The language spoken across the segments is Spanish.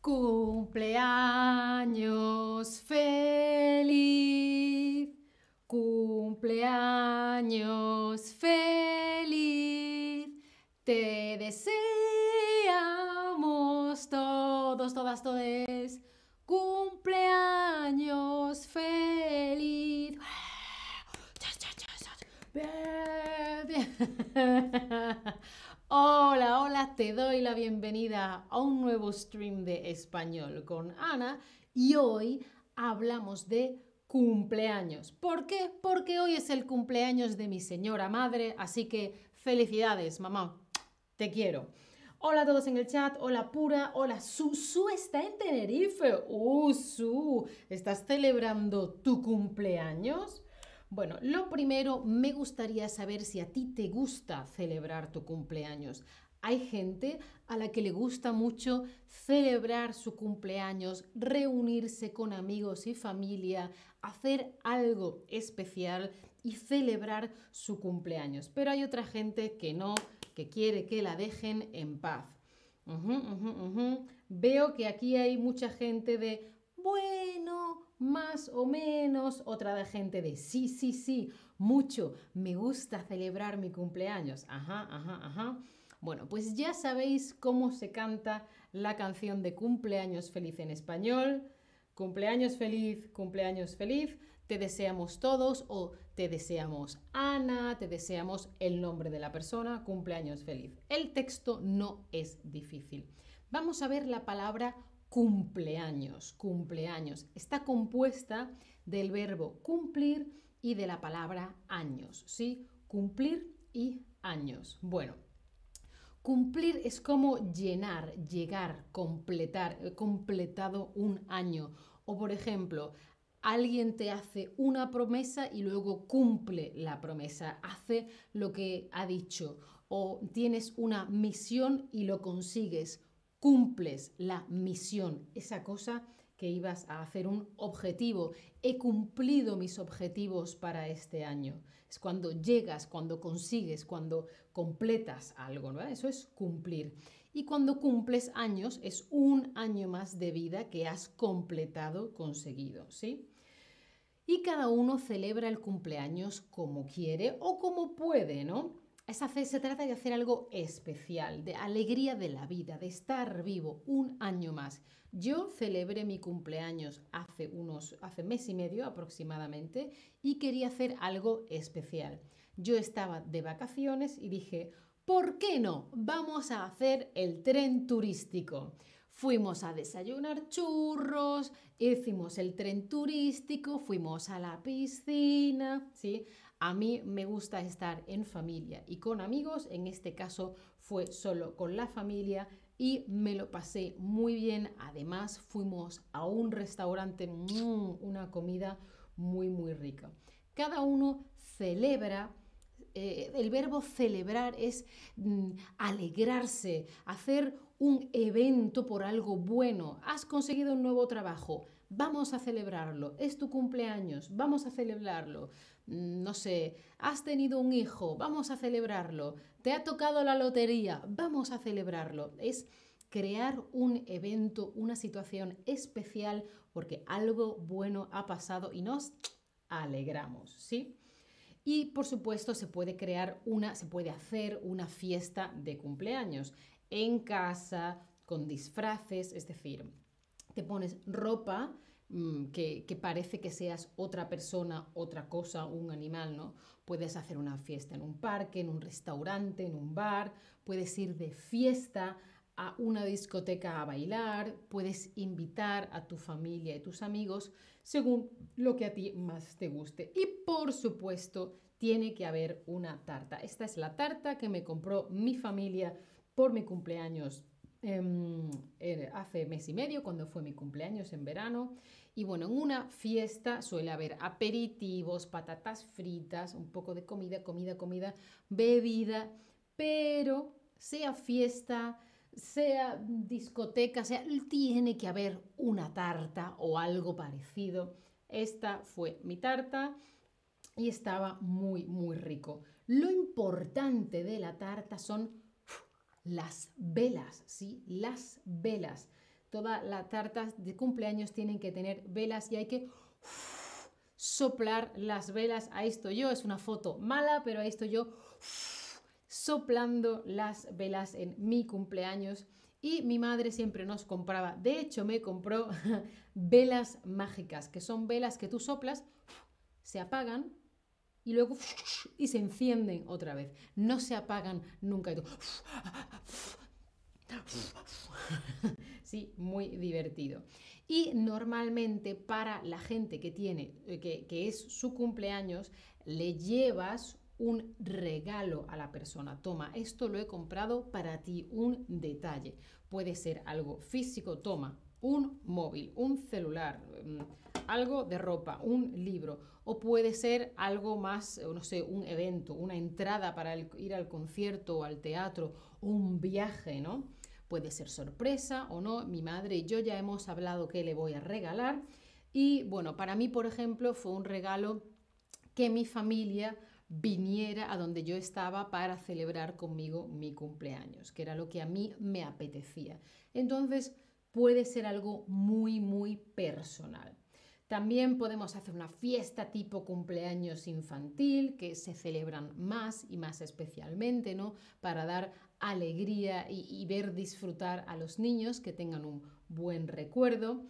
Cumpleaños feliz, cumpleaños feliz, te deseamos todos, todas, todes, cumpleaños feliz. Hola, hola, te doy la bienvenida a un nuevo stream de español con Ana y hoy hablamos de cumpleaños. ¿Por qué? Porque hoy es el cumpleaños de mi señora madre, así que felicidades, mamá, te quiero. Hola a todos en el chat, hola Pura, hola Su, Su está en Tenerife. Uh, Su, ¿estás celebrando tu cumpleaños? Bueno, lo primero, me gustaría saber si a ti te gusta celebrar tu cumpleaños. Hay gente a la que le gusta mucho celebrar su cumpleaños, reunirse con amigos y familia, hacer algo especial y celebrar su cumpleaños. Pero hay otra gente que no, que quiere que la dejen en paz. Veo que aquí hay mucha gente de, bueno, más o menos, otra de gente de sí, sí, sí, mucho, me gusta celebrar mi cumpleaños. Ajá, ajá, ajá. Bueno, pues ya sabéis cómo se canta la canción de cumpleaños feliz en español. Cumpleaños feliz, cumpleaños feliz, te deseamos todos o te deseamos Ana, te deseamos el nombre de la persona, cumpleaños feliz. El texto no es difícil. Vamos a ver la palabra cumpleaños, cumpleaños. Está compuesta del verbo cumplir y de la palabra años, ¿sí? Cumplir y años. Bueno, cumplir es como llenar, llegar, completar, eh, completado un año. O por ejemplo, alguien te hace una promesa y luego cumple la promesa, hace lo que ha dicho. O tienes una misión y lo consigues cumples la misión, esa cosa que ibas a hacer un objetivo. He cumplido mis objetivos para este año. Es cuando llegas, cuando consigues, cuando completas algo, ¿no? Eso es cumplir. Y cuando cumples años es un año más de vida que has completado, conseguido, ¿sí? Y cada uno celebra el cumpleaños como quiere o como puede, ¿no? Se trata de hacer algo especial, de alegría de la vida, de estar vivo un año más. Yo celebré mi cumpleaños hace unos, hace mes y medio aproximadamente y quería hacer algo especial. Yo estaba de vacaciones y dije, ¿por qué no? Vamos a hacer el tren turístico. Fuimos a desayunar churros, hicimos el tren turístico, fuimos a la piscina, ¿sí? A mí me gusta estar en familia y con amigos, en este caso fue solo con la familia y me lo pasé muy bien. Además fuimos a un restaurante, mm, una comida muy muy rica. Cada uno celebra eh, el verbo celebrar es mm, alegrarse, hacer un evento por algo bueno. Has conseguido un nuevo trabajo, vamos a celebrarlo. Es tu cumpleaños, vamos a celebrarlo. Mm, no sé, has tenido un hijo, vamos a celebrarlo, te ha tocado la lotería, vamos a celebrarlo. Es crear un evento, una situación especial porque algo bueno ha pasado y nos alegramos, ¿sí? Y por supuesto se puede crear una, se puede hacer una fiesta de cumpleaños en casa, con disfraces, es decir, te pones ropa Mm, que, parece que seas otra persona, otra cosa, un animal, ¿no? Puedes hacer una fiesta en un parque, en un restaurante, en un bar, puedes ir de fiesta a una discoteca a bailar, puedes invitar a tu familia y tus amigos según lo que a ti más te guste. Y por supuesto, tiene que haber una tarta. Esta es la tarta que me compró mi familia por mi cumpleaños em, eh, hace mes y medio, cuando fue mi cumpleaños en verano. Y bueno, en una fiesta suele haber aperitivos, patatas fritas, un poco de comida, comida, comida, bebida, pero sea fiesta, sea discoteca, sea, tiene que haber una tarta o algo parecido. Esta fue mi tarta y estaba muy, muy rico. Lo importante de la tarta son las velas, ¿sí? Las velas Todas las tartas de cumpleaños tienen que tener velas y hay que soplar las velas. Ahí estoy yo, es una foto mala, pero ahí estoy yo soplando las velas en mi cumpleaños. Y mi madre siempre nos compraba, de hecho me compró velas mágicas, que son velas que tú soplas, se apagan y luego y se encienden otra vez. No se apagan nunca. sí, muy divertido. Y normalmente para la gente que tiene, eh, que, que es su cumpleaños, le llevas un regalo a la persona. Toma, esto lo he comprado para ti, un detalle. Puede ser algo físico, toma, un móvil, un celular, mm, algo de ropa, un libro, o puede ser algo más, eh, no sé, un evento, una entrada para ir al concierto o al teatro, un viaje, ¿no? Puede ser sorpresa o no. Mi madre y yo ya hemos hablado que le voy a regalar. Y bueno, para mí, por ejemplo, fue un regalo que mi familia viniera a donde yo estaba para celebrar conmigo mi cumpleaños, que era lo que a mí me apetecía. Entonces, puede ser algo muy, muy personal. También podemos hacer una fiesta tipo cumpleaños infantil, que se celebran más y más especialmente, ¿no? Para dar alegría y, ver disfrutar a los niños que tengan un buen recuerdo.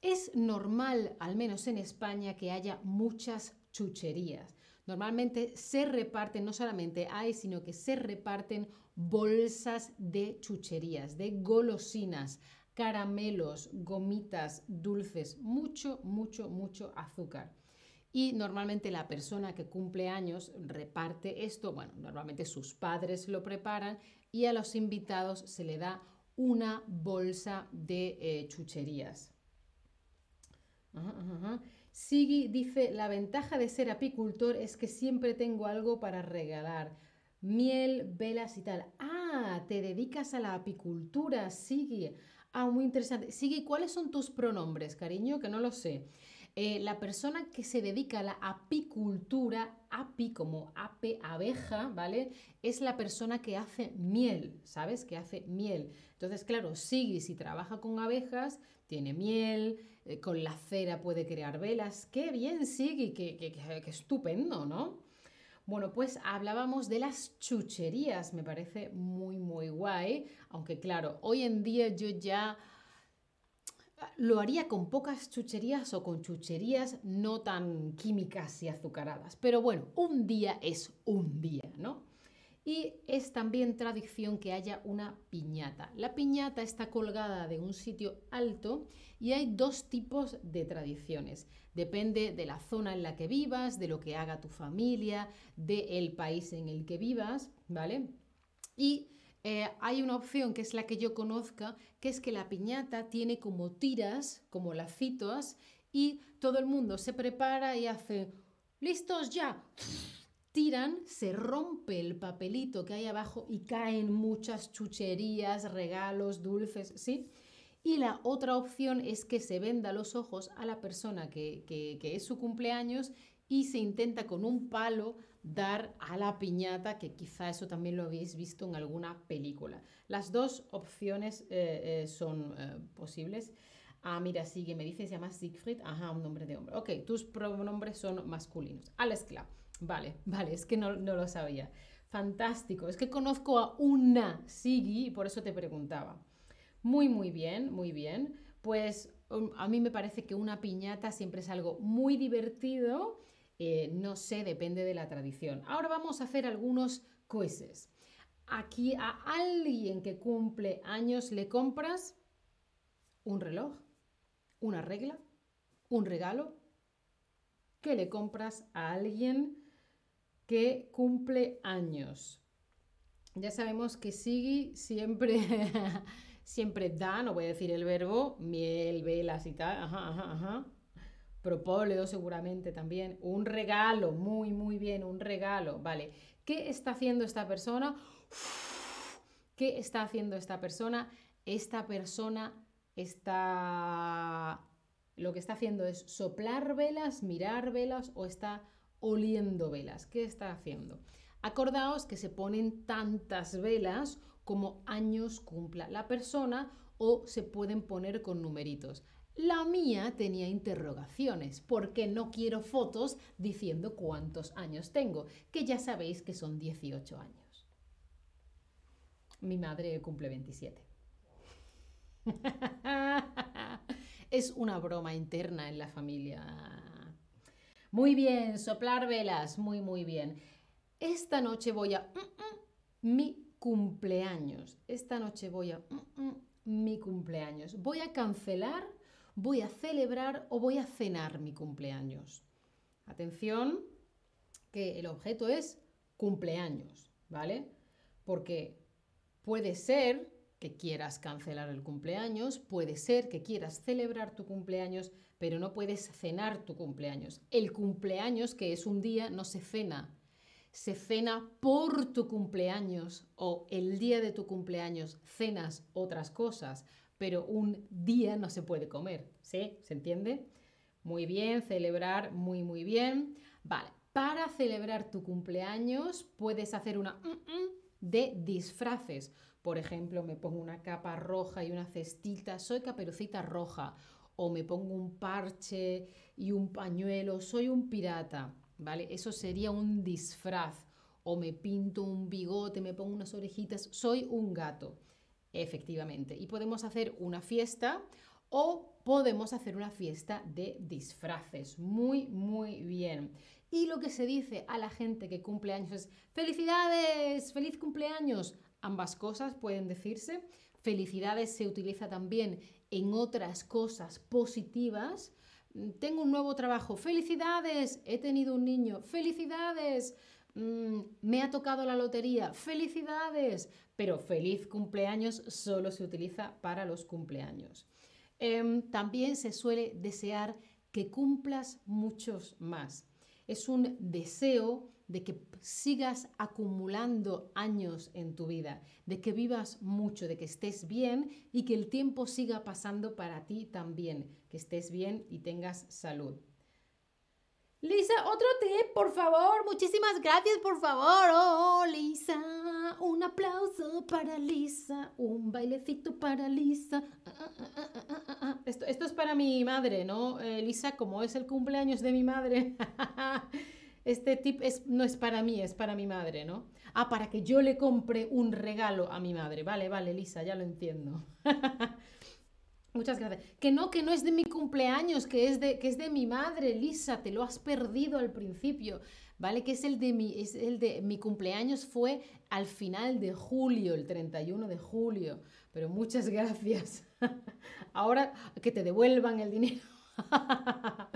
Es normal, al menos en España, que haya muchas chucherías. Normalmente se reparten, no solamente hay, sino que se reparten bolsas de chucherías, de golosinas caramelos, gomitas, dulces, mucho, mucho, mucho azúcar. Y normalmente la persona que cumple años reparte esto, bueno, normalmente sus padres lo preparan y a los invitados se le da una bolsa de eh, chucherías. Sigi dice, la ventaja de ser apicultor es que siempre tengo algo para regalar. Miel, velas y tal. Ah, te dedicas a la apicultura, Sigi. Ah, muy interesante. Sigue, ¿cuáles son tus pronombres, cariño? Que no lo sé. Eh, la persona que se dedica a la apicultura, api como ape, abeja, ¿vale? Es la persona que hace miel, ¿sabes? Que hace miel. Entonces, claro, Sigui, si trabaja con abejas, tiene miel, eh, con la cera puede crear velas. ¡Qué bien, Sigui! ¡Qué, qué, qué estupendo, ¿no? Bueno, pues hablábamos de las chucherías, me parece muy, muy guay, aunque claro, hoy en día yo ya lo haría con pocas chucherías o con chucherías no tan químicas y azucaradas. Pero bueno, un día es un día, ¿no? Y es también tradición que haya una piñata. La piñata está colgada de un sitio alto y hay dos tipos de tradiciones. Depende de la zona en la que vivas, de lo que haga tu familia, del país en el que vivas, ¿vale? Y eh, hay una opción que es la que yo conozca, que es que la piñata tiene como tiras, como lacitos, y todo el mundo se prepara y hace, listos ya tiran, se rompe el papelito que hay abajo y caen muchas chucherías, regalos, dulces, ¿sí? Y la otra opción es que se venda los ojos a la persona que, que, es su cumpleaños y se intenta con un palo dar a la piñata, que quizá eso también lo habéis visto en alguna película. Las dos opciones eh, eh, son eh, posibles. Ah, mira, sigue, me dice, se llama Siegfried. Ajá, un nombre de hombre. Ok, tus pronombres son masculinos. Alles klar. Vale, vale, es que no, lo sabía. Fantástico, es que conozco a una Sigi y por eso te preguntaba. Muy, muy bien, muy bien. Pues um, a mí me parece que una piñata siempre es algo muy divertido. Eh, no sé, depende de la tradición. Ahora vamos a hacer algunos quizzes. Aquí a alguien que cumple años le compras un reloj, una regla, un regalo. ¿Qué le compras a alguien que cumple años. Ya sabemos que Sigui siempre, siempre da, no voy a decir el verbo, miel, velas y tal, ajá, ajá, ajá. Propóleo seguramente también. Un regalo, muy, muy bien, un regalo. Vale, ¿qué está haciendo esta persona? ¿Qué está haciendo esta persona? Esta persona está... Lo que está haciendo es soplar velas, mirar velas o está oliendo velas. ¿Qué está haciendo? Acordaos que se ponen tantas velas como años cumpla la persona o se pueden poner con numeritos. La mía tenía interrogaciones, porque no quiero fotos diciendo cuántos años tengo, que ya sabéis que son 18 años. Mi madre cumple 27. es una broma interna en la familia. Muy bien, soplar velas, muy, muy bien. Esta noche voy a... Mm, mm, mi cumpleaños. Esta noche voy a... Mm, mi cumpleaños. Voy a cancelar voy a celebrar o voy a cenar mi cumpleaños. Atención, que el objeto es cumpleaños, ¿vale? Porque puede ser que quieras cancelar el cumpleaños, puede ser que quieras celebrar tu cumpleaños, pero no puedes cenar tu cumpleaños. El cumpleaños, que es un día, no se cena. Se cena por tu cumpleaños o el día de tu cumpleaños cenas otras cosas pero un día no se puede comer, ¿sí? ¿Se entiende? Muy bien, celebrar, muy, muy bien. Vale, para celebrar tu cumpleaños puedes hacer una mm, mm, de disfraces. Por ejemplo, me pongo una capa roja y una cestita, soy caperucita roja. O me pongo un parche y un pañuelo, soy un pirata. ¿Vale? Eso sería un disfraz. O me pinto un bigote, me pongo unas orejitas, soy un gato. Efectivamente. Y podemos hacer una fiesta o podemos hacer una fiesta de disfraces. Muy, muy bien. Y lo que se dice a la gente que cumple años es felicidades, feliz cumpleaños. Ambas cosas pueden decirse. Felicidades se utiliza también en otras cosas positivas. Tengo un nuevo trabajo. Felicidades, he tenido un niño. Felicidades. Mm, me ha tocado la lotería, felicidades, pero feliz cumpleaños solo se utiliza para los cumpleaños. Em, también se suele desear que cumplas muchos más. Es un deseo de que sigas acumulando años en tu vida, de que vivas mucho, de que estés bien y que el tiempo siga pasando para ti también, que estés bien y tengas salud. Lisa, otro té, por favor. Muchísimas gracias, por favor. Oh, Lisa, un aplauso para Lisa. Un bailecito para Lisa. esto, esto, es para mi madre, ¿no? Eh, Lisa, como es el cumpleaños de mi madre. este tip es, no es para mí, es para mi madre, ¿no? Ah, para que yo le compre un regalo a mi madre. Vale, vale, Lisa, ya lo entiendo. Muchas gracias. Que no, que no es de mi cumpleaños, que es de, que es de mi madre, Lisa, te lo has perdido al principio, ¿vale? Que es el de mi, es el de mi cumpleaños fue al final de julio, el 31 de julio. Pero muchas gracias. Ahora que te devuelvan el dinero.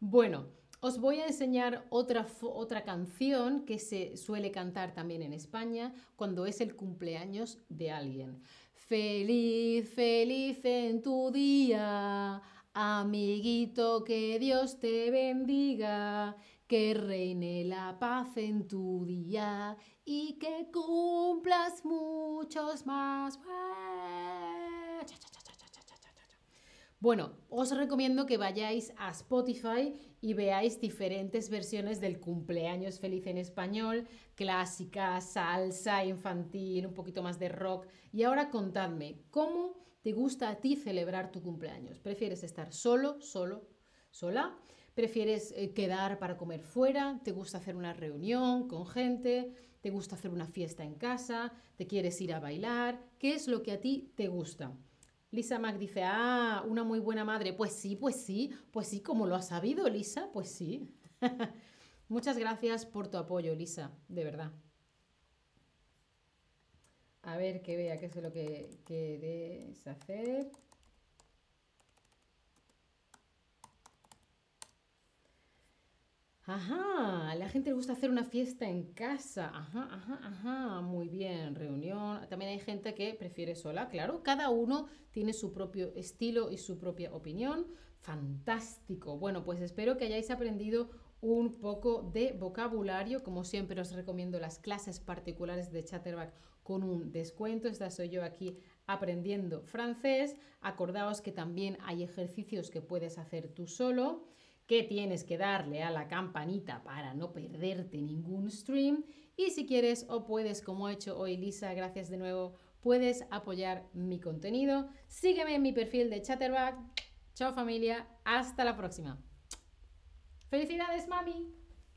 bueno, os voy a enseñar otra, otra canción que se suele cantar también en España cuando es el cumpleaños de alguien. Feliz, feliz en tu día, amiguito, que Dios te bendiga, que reine la paz en tu día y que cumplas muchos más. Bueno, os recomiendo que vayáis a Spotify y veáis diferentes versiones del cumpleaños feliz en español, clásica, salsa, infantil, un poquito más de rock. Y ahora contadme, ¿cómo te gusta a ti celebrar tu cumpleaños? ¿Prefieres estar solo, solo, sola? ¿Prefieres eh, quedar para comer fuera? ¿Te gusta hacer una reunión con gente? ¿Te gusta hacer una fiesta en casa? ¿Te quieres ir a bailar? ¿Qué es lo que a ti te gusta? Lisa Mac dice, ah, una muy buena madre. Pues sí, pues sí, pues sí, como lo has sabido, Lisa, pues sí. Muchas gracias por tu apoyo, Lisa, de verdad. A ver, que vea qué es lo que quieres hacer. Ajá, la gente le gusta hacer una fiesta en casa. Ajá, ajá, ajá. Muy bien, reunión. También hay gente que prefiere sola, claro. Cada uno tiene su propio estilo y su propia opinión. Fantástico. Bueno, pues espero que hayáis aprendido un poco de vocabulario. Como siempre os recomiendo las clases particulares de Chatterback con un descuento. Esta soy yo aquí aprendiendo francés. Acordaos que también hay ejercicios que puedes hacer tú solo que tienes que darle a la campanita para no perderte ningún stream. Y si quieres o puedes, como ha hecho hoy Lisa, gracias de nuevo, puedes apoyar mi contenido. Sígueme en mi perfil de Chatterback. Chao familia, hasta la próxima. Felicidades mami.